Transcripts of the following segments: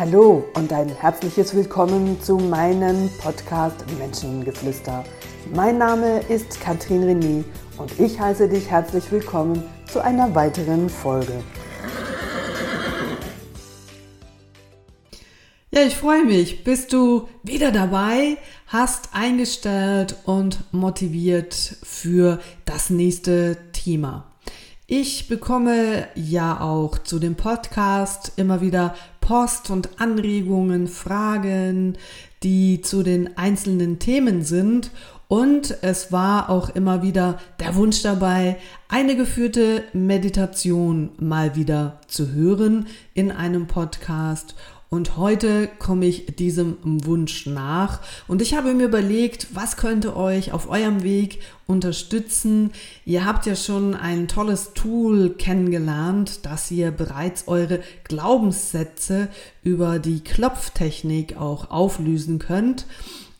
Hallo und ein herzliches Willkommen zu meinem Podcast Menschengeflüster. Mein Name ist Katrin René und ich heiße dich herzlich willkommen zu einer weiteren Folge. Ja, ich freue mich. Bist du wieder dabei, hast eingestellt und motiviert für das nächste Thema. Ich bekomme ja auch zu dem Podcast immer wieder Post und Anregungen, Fragen, die zu den einzelnen Themen sind. Und es war auch immer wieder der Wunsch dabei, eine geführte Meditation mal wieder zu hören in einem Podcast. Und heute komme ich diesem Wunsch nach. Und ich habe mir überlegt, was könnte euch auf eurem Weg unterstützen. Ihr habt ja schon ein tolles Tool kennengelernt, dass ihr bereits eure Glaubenssätze über die Klopftechnik auch auflösen könnt.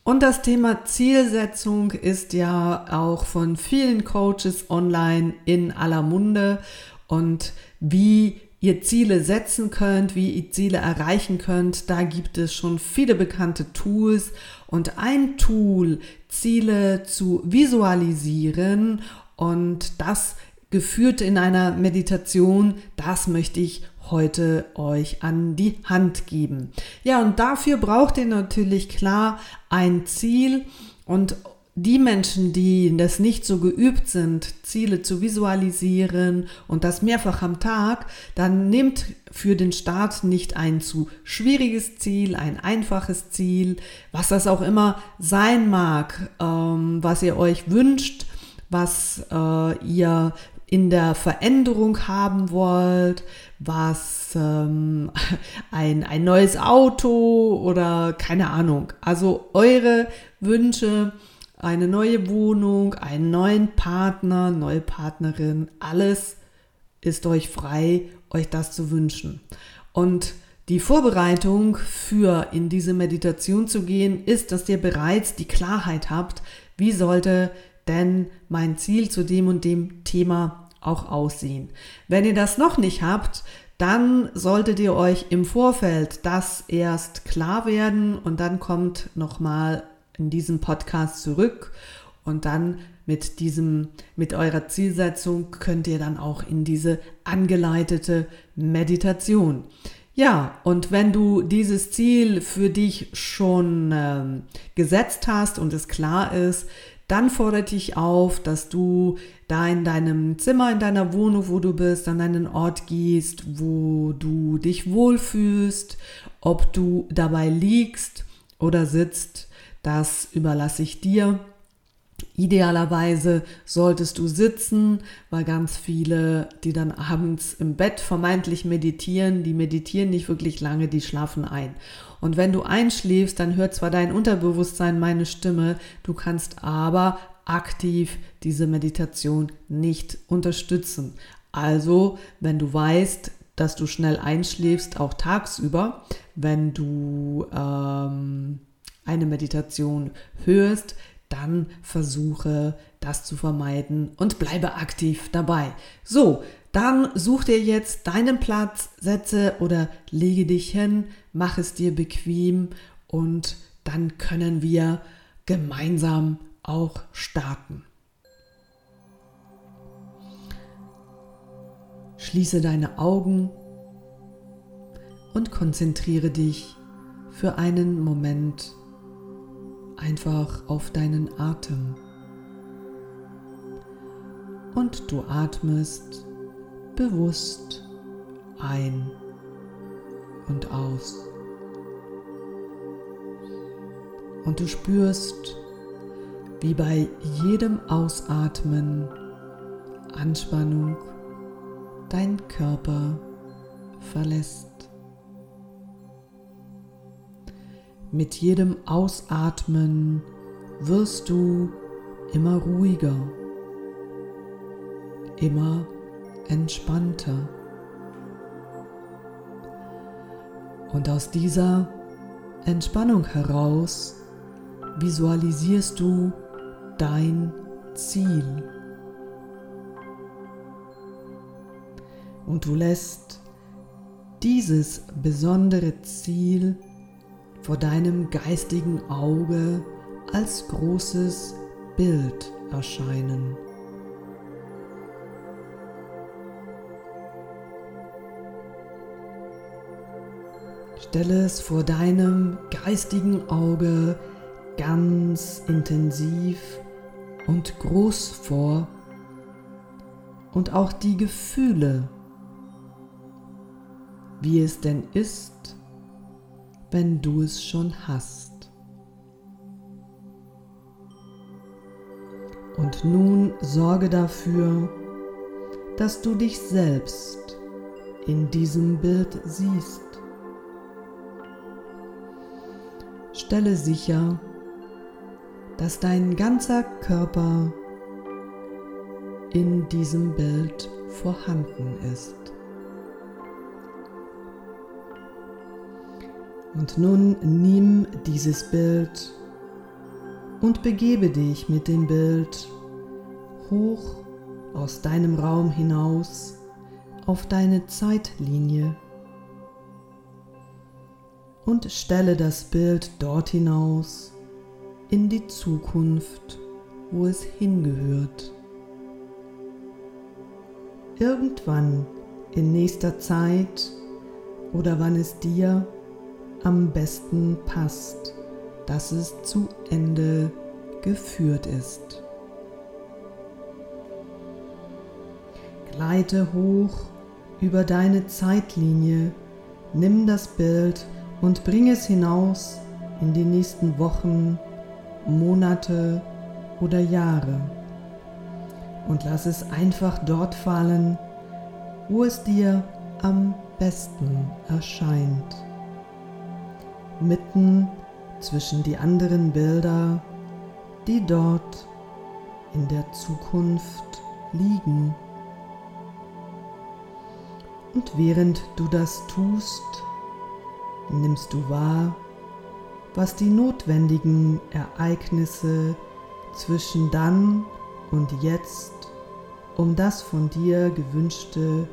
Und das Thema Zielsetzung ist ja auch von vielen Coaches online in aller Munde. Und wie ihr Ziele setzen könnt, wie ihr Ziele erreichen könnt. Da gibt es schon viele bekannte Tools und ein Tool, Ziele zu visualisieren und das geführt in einer Meditation, das möchte ich heute euch an die Hand geben. Ja, und dafür braucht ihr natürlich klar ein Ziel und die Menschen, die das nicht so geübt sind, Ziele zu visualisieren und das mehrfach am Tag, dann nehmt für den Start nicht ein zu schwieriges Ziel, ein einfaches Ziel, was das auch immer sein mag, ähm, was ihr euch wünscht, was äh, ihr in der Veränderung haben wollt, was ähm, ein, ein neues Auto oder keine Ahnung. Also eure Wünsche eine neue Wohnung, einen neuen Partner, neue Partnerin, alles ist euch frei, euch das zu wünschen. Und die Vorbereitung für in diese Meditation zu gehen, ist, dass ihr bereits die Klarheit habt, wie sollte denn mein Ziel zu dem und dem Thema auch aussehen. Wenn ihr das noch nicht habt, dann solltet ihr euch im Vorfeld das erst klar werden und dann kommt nochmal in diesem Podcast zurück und dann mit diesem, mit eurer Zielsetzung könnt ihr dann auch in diese angeleitete Meditation. Ja, und wenn du dieses Ziel für dich schon ähm, gesetzt hast und es klar ist, dann fordere dich auf, dass du da in deinem Zimmer, in deiner Wohnung, wo du bist, an einen Ort gehst, wo du dich wohlfühlst, ob du dabei liegst oder sitzt das überlasse ich dir. Idealerweise solltest du sitzen, weil ganz viele, die dann abends im Bett vermeintlich meditieren, die meditieren nicht wirklich lange, die schlafen ein. Und wenn du einschläfst, dann hört zwar dein Unterbewusstsein meine Stimme, du kannst aber aktiv diese Meditation nicht unterstützen. Also, wenn du weißt, dass du schnell einschläfst, auch tagsüber, wenn du ähm, eine Meditation hörst, dann versuche das zu vermeiden und bleibe aktiv dabei. So, dann such dir jetzt deinen Platz, setze oder lege dich hin, mach es dir bequem und dann können wir gemeinsam auch starten. Schließe deine Augen und konzentriere dich für einen Moment einfach auf deinen Atem. Und du atmest bewusst ein und aus. Und du spürst, wie bei jedem Ausatmen Anspannung dein Körper verlässt. Mit jedem Ausatmen wirst du immer ruhiger, immer entspannter. Und aus dieser Entspannung heraus visualisierst du dein Ziel. Und du lässt dieses besondere Ziel vor deinem geistigen Auge als großes Bild erscheinen. Stelle es vor deinem geistigen Auge ganz intensiv und groß vor und auch die Gefühle, wie es denn ist, wenn du es schon hast. Und nun sorge dafür, dass du dich selbst in diesem Bild siehst. Stelle sicher, dass dein ganzer Körper in diesem Bild vorhanden ist. Und nun nimm dieses Bild und begebe dich mit dem Bild hoch aus deinem Raum hinaus auf deine Zeitlinie und stelle das Bild dort hinaus in die Zukunft, wo es hingehört. Irgendwann in nächster Zeit oder wann es dir am besten passt, dass es zu Ende geführt ist. Gleite hoch über deine Zeitlinie, nimm das Bild und bring es hinaus in die nächsten Wochen, Monate oder Jahre. Und lass es einfach dort fallen, wo es dir am besten erscheint mitten zwischen die anderen Bilder, die dort in der Zukunft liegen. Und während du das tust, nimmst du wahr, was die notwendigen Ereignisse zwischen dann und jetzt um das von dir gewünschte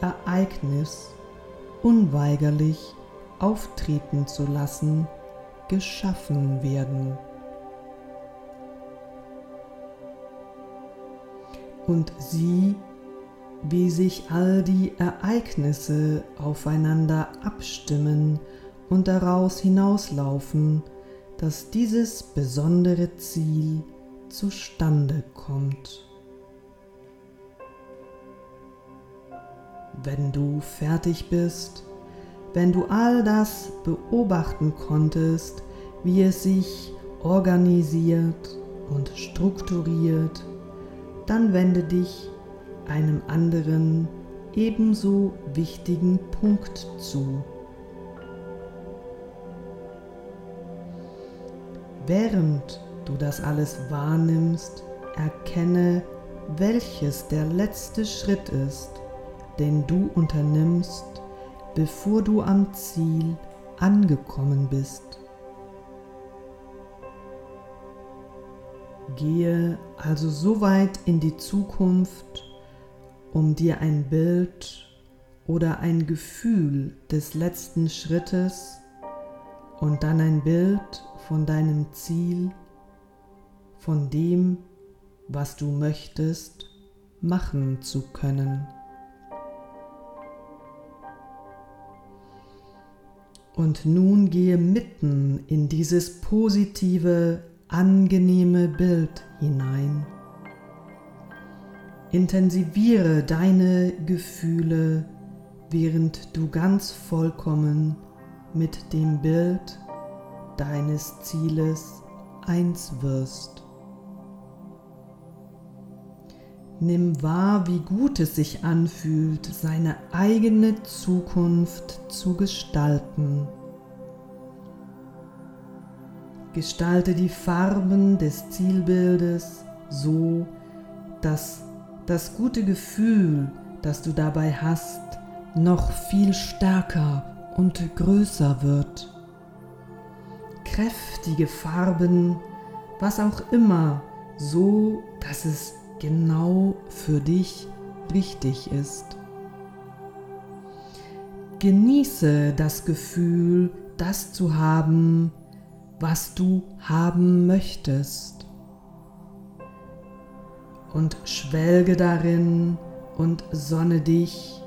Ereignis unweigerlich auftreten zu lassen, geschaffen werden. Und sieh, wie sich all die Ereignisse aufeinander abstimmen und daraus hinauslaufen, dass dieses besondere Ziel zustande kommt. Wenn du fertig bist, wenn du all das beobachten konntest, wie es sich organisiert und strukturiert, dann wende dich einem anderen ebenso wichtigen Punkt zu. Während du das alles wahrnimmst, erkenne, welches der letzte Schritt ist, den du unternimmst, bevor du am Ziel angekommen bist. Gehe also so weit in die Zukunft, um dir ein Bild oder ein Gefühl des letzten Schrittes und dann ein Bild von deinem Ziel, von dem, was du möchtest, machen zu können. Und nun gehe mitten in dieses positive, angenehme Bild hinein. Intensiviere deine Gefühle, während du ganz vollkommen mit dem Bild deines Zieles eins wirst. Nimm wahr, wie gut es sich anfühlt, seine eigene Zukunft zu gestalten. Gestalte die Farben des Zielbildes so, dass das gute Gefühl, das du dabei hast, noch viel stärker und größer wird. Kräftige Farben, was auch immer, so dass es genau für dich richtig ist. genieße das Gefühl, das zu haben, was du haben möchtest. Und schwelge darin und sonne dich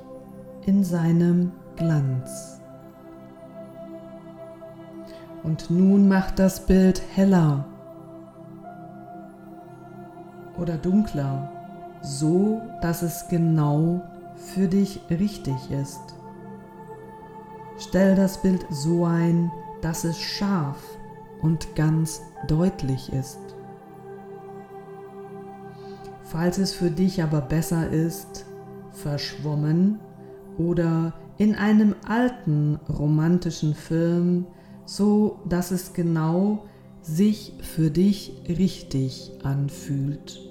in seinem Glanz. Und nun mach das Bild heller oder dunkler, so dass es genau für dich richtig ist. Stell das Bild so ein, dass es scharf und ganz deutlich ist. Falls es für dich aber besser ist, verschwommen oder in einem alten romantischen Film, so dass es genau sich für dich richtig anfühlt.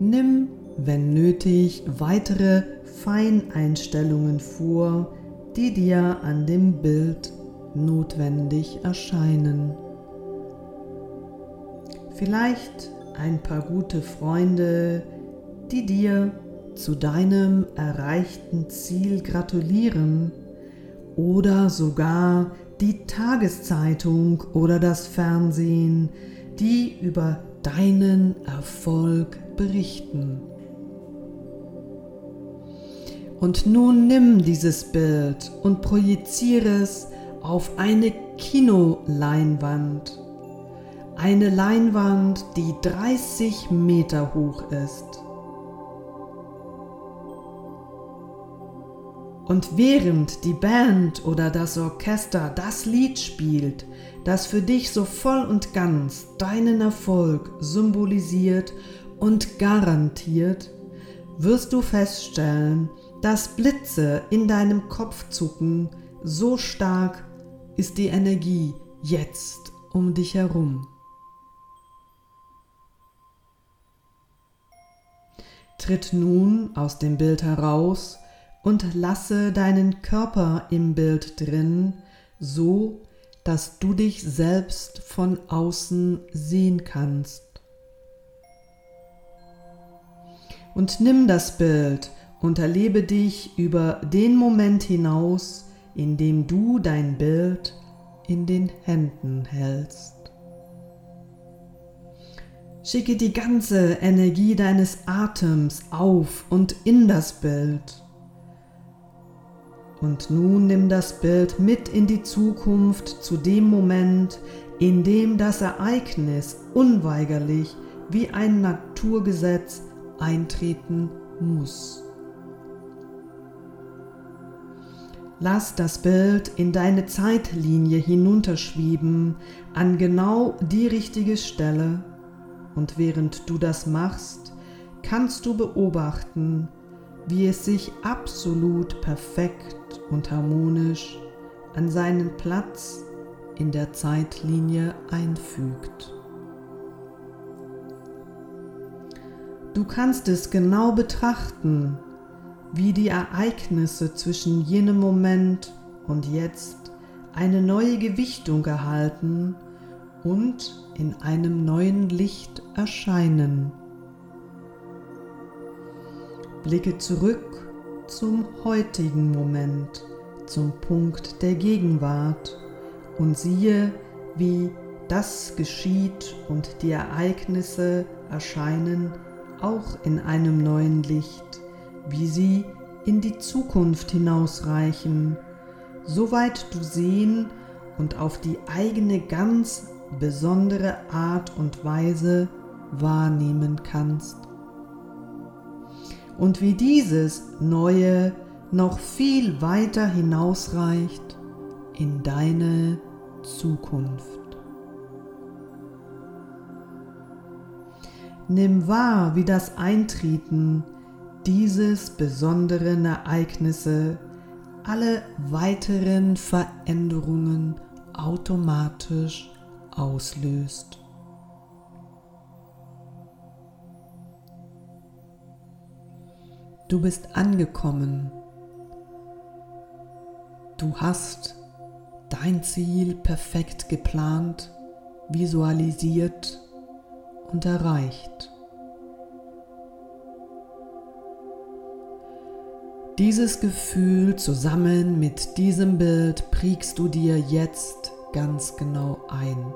Nimm, wenn nötig, weitere Feineinstellungen vor, die dir an dem Bild notwendig erscheinen. Vielleicht ein paar gute Freunde, die dir zu deinem erreichten Ziel gratulieren oder sogar die Tageszeitung oder das Fernsehen, die über deinen Erfolg berichten. Und nun nimm dieses Bild und projiziere es auf eine Kinoleinwand. Eine Leinwand, die 30 Meter hoch ist. Und während die Band oder das Orchester das Lied spielt, das für dich so voll und ganz deinen Erfolg symbolisiert und garantiert, wirst du feststellen, dass Blitze in deinem Kopf zucken, so stark ist die Energie jetzt um dich herum. Tritt nun aus dem Bild heraus und lasse deinen Körper im Bild drin, so dass du dich selbst von außen sehen kannst. Und nimm das Bild und erlebe dich über den Moment hinaus, in dem du dein Bild in den Händen hältst. Schicke die ganze Energie deines Atems auf und in das Bild und nun nimm das Bild mit in die Zukunft zu dem Moment, in dem das Ereignis unweigerlich wie ein Naturgesetz eintreten muss. Lass das Bild in deine Zeitlinie hinunterschwieben an genau die richtige Stelle und während du das machst, kannst du beobachten, wie es sich absolut perfekt und harmonisch an seinen Platz in der Zeitlinie einfügt. Du kannst es genau betrachten, wie die Ereignisse zwischen jenem Moment und jetzt eine neue Gewichtung erhalten und in einem neuen Licht erscheinen. Blicke zurück zum heutigen Moment, zum Punkt der Gegenwart. Und siehe, wie das geschieht und die Ereignisse erscheinen auch in einem neuen Licht, wie sie in die Zukunft hinausreichen, soweit du sehen und auf die eigene ganz besondere Art und Weise wahrnehmen kannst und wie dieses Neue noch viel weiter hinausreicht in deine Zukunft. Nimm wahr, wie das Eintreten dieses besonderen Ereignisse alle weiteren Veränderungen automatisch auslöst. Du bist angekommen. Du hast dein Ziel perfekt geplant, visualisiert und erreicht. dieses Gefühl zusammen mit diesem Bild prägst du dir jetzt ganz genau ein.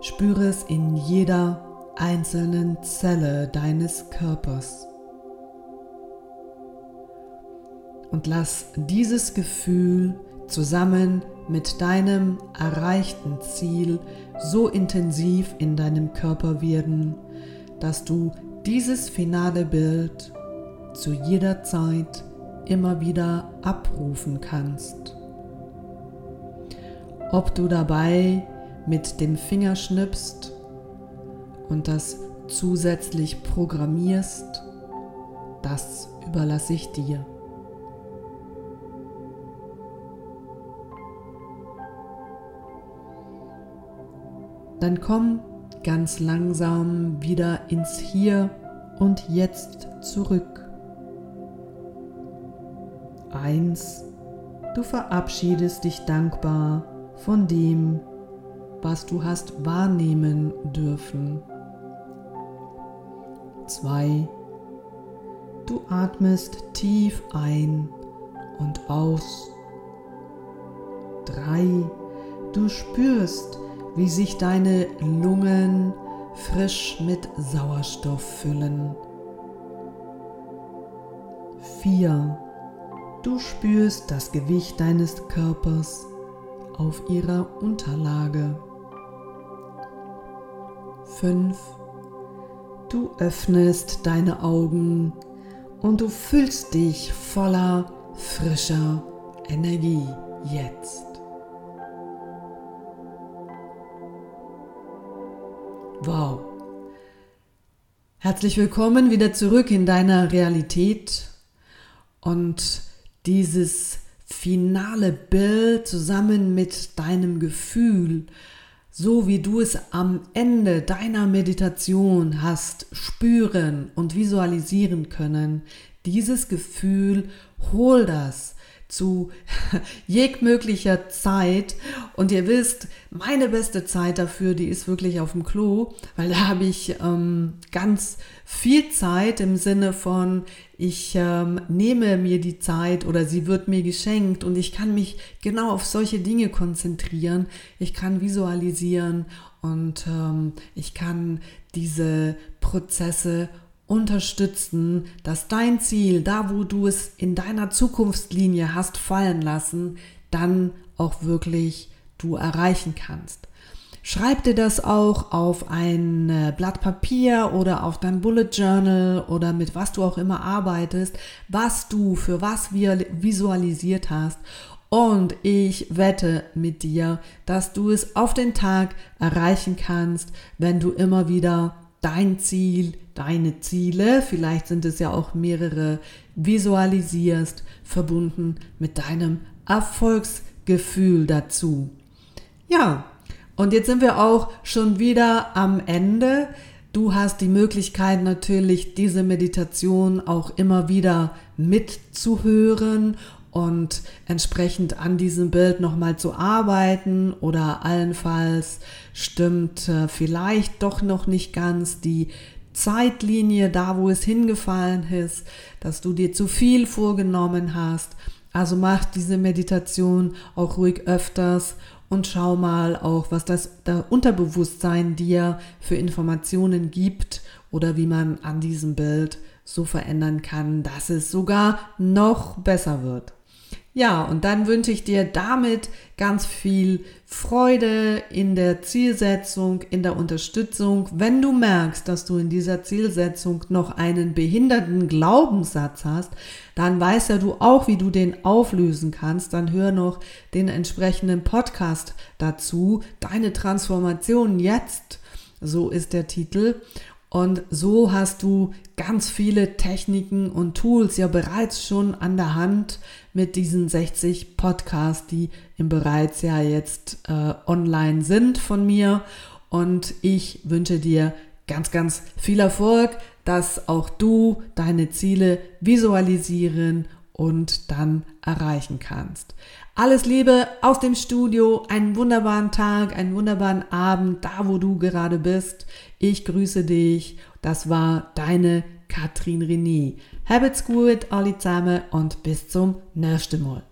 Spüre es in jeder einzelnen Zelle deines Körpers. Und lass dieses Gefühl zusammen mit deinem erreichten Ziel so intensiv in deinem Körper werden, dass du dieses finale Bild zu jeder Zeit immer wieder abrufen kannst. Ob du dabei mit dem Finger schnippst und das zusätzlich programmierst, das überlasse ich dir. Dann komm ganz langsam wieder ins Hier und Jetzt zurück. Eins, du verabschiedest dich dankbar von dem, was du hast wahrnehmen dürfen. 2. Du atmest tief ein und aus. 3. Du spürst, wie sich deine Lungen frisch mit Sauerstoff füllen. 4. Du spürst das Gewicht deines Körpers auf ihrer Unterlage. 5. Du öffnest deine Augen und du fühlst dich voller frischer Energie jetzt. Wow. Herzlich willkommen wieder zurück in deiner Realität und dieses finale Bild zusammen mit deinem Gefühl so wie du es am Ende deiner Meditation hast spüren und visualisieren können, dieses Gefühl, hol das zu jegmöglicher Zeit. Und ihr wisst, meine beste Zeit dafür, die ist wirklich auf dem Klo, weil da habe ich ähm, ganz viel Zeit im Sinne von, ich ähm, nehme mir die Zeit oder sie wird mir geschenkt und ich kann mich genau auf solche Dinge konzentrieren. Ich kann visualisieren und ähm, ich kann diese Prozesse unterstützen, dass dein Ziel, da wo du es in deiner Zukunftslinie hast fallen lassen, dann auch wirklich du erreichen kannst. Schreib dir das auch auf ein äh, Blatt Papier oder auf dein Bullet Journal oder mit was du auch immer arbeitest, was du für was visualisiert hast. Und ich wette mit dir, dass du es auf den Tag erreichen kannst, wenn du immer wieder dein Ziel, deine Ziele, vielleicht sind es ja auch mehrere, visualisierst, verbunden mit deinem Erfolgsgefühl dazu. Ja, und jetzt sind wir auch schon wieder am Ende. Du hast die Möglichkeit natürlich, diese Meditation auch immer wieder mitzuhören und entsprechend an diesem Bild nochmal zu arbeiten oder allenfalls stimmt äh, vielleicht doch noch nicht ganz die Zeitlinie da, wo es hingefallen ist, dass du dir zu viel vorgenommen hast. Also mach diese Meditation auch ruhig öfters und schau mal auch, was das Unterbewusstsein dir für Informationen gibt oder wie man an diesem Bild so verändern kann, dass es sogar noch besser wird. Ja, und dann wünsche ich dir damit ganz viel Freude in der Zielsetzung, in der Unterstützung. Wenn du merkst, dass du in dieser Zielsetzung noch einen behinderten Glaubenssatz hast, dann weißt ja du auch, wie du den auflösen kannst. Dann hör noch den entsprechenden Podcast dazu. Deine Transformation jetzt. So ist der Titel. Und so hast du ganz viele Techniken und Tools ja bereits schon an der Hand mit diesen 60 Podcasts, die im bereits ja jetzt äh, online sind von mir. Und ich wünsche dir ganz, ganz viel Erfolg, dass auch du deine Ziele visualisieren und dann erreichen kannst. Alles Liebe aus dem Studio, einen wunderbaren Tag, einen wunderbaren Abend, da wo du gerade bist. Ich grüße dich. Das war deine Katrin René. Habt's gut alle zusammen und bis zum nächsten Mal.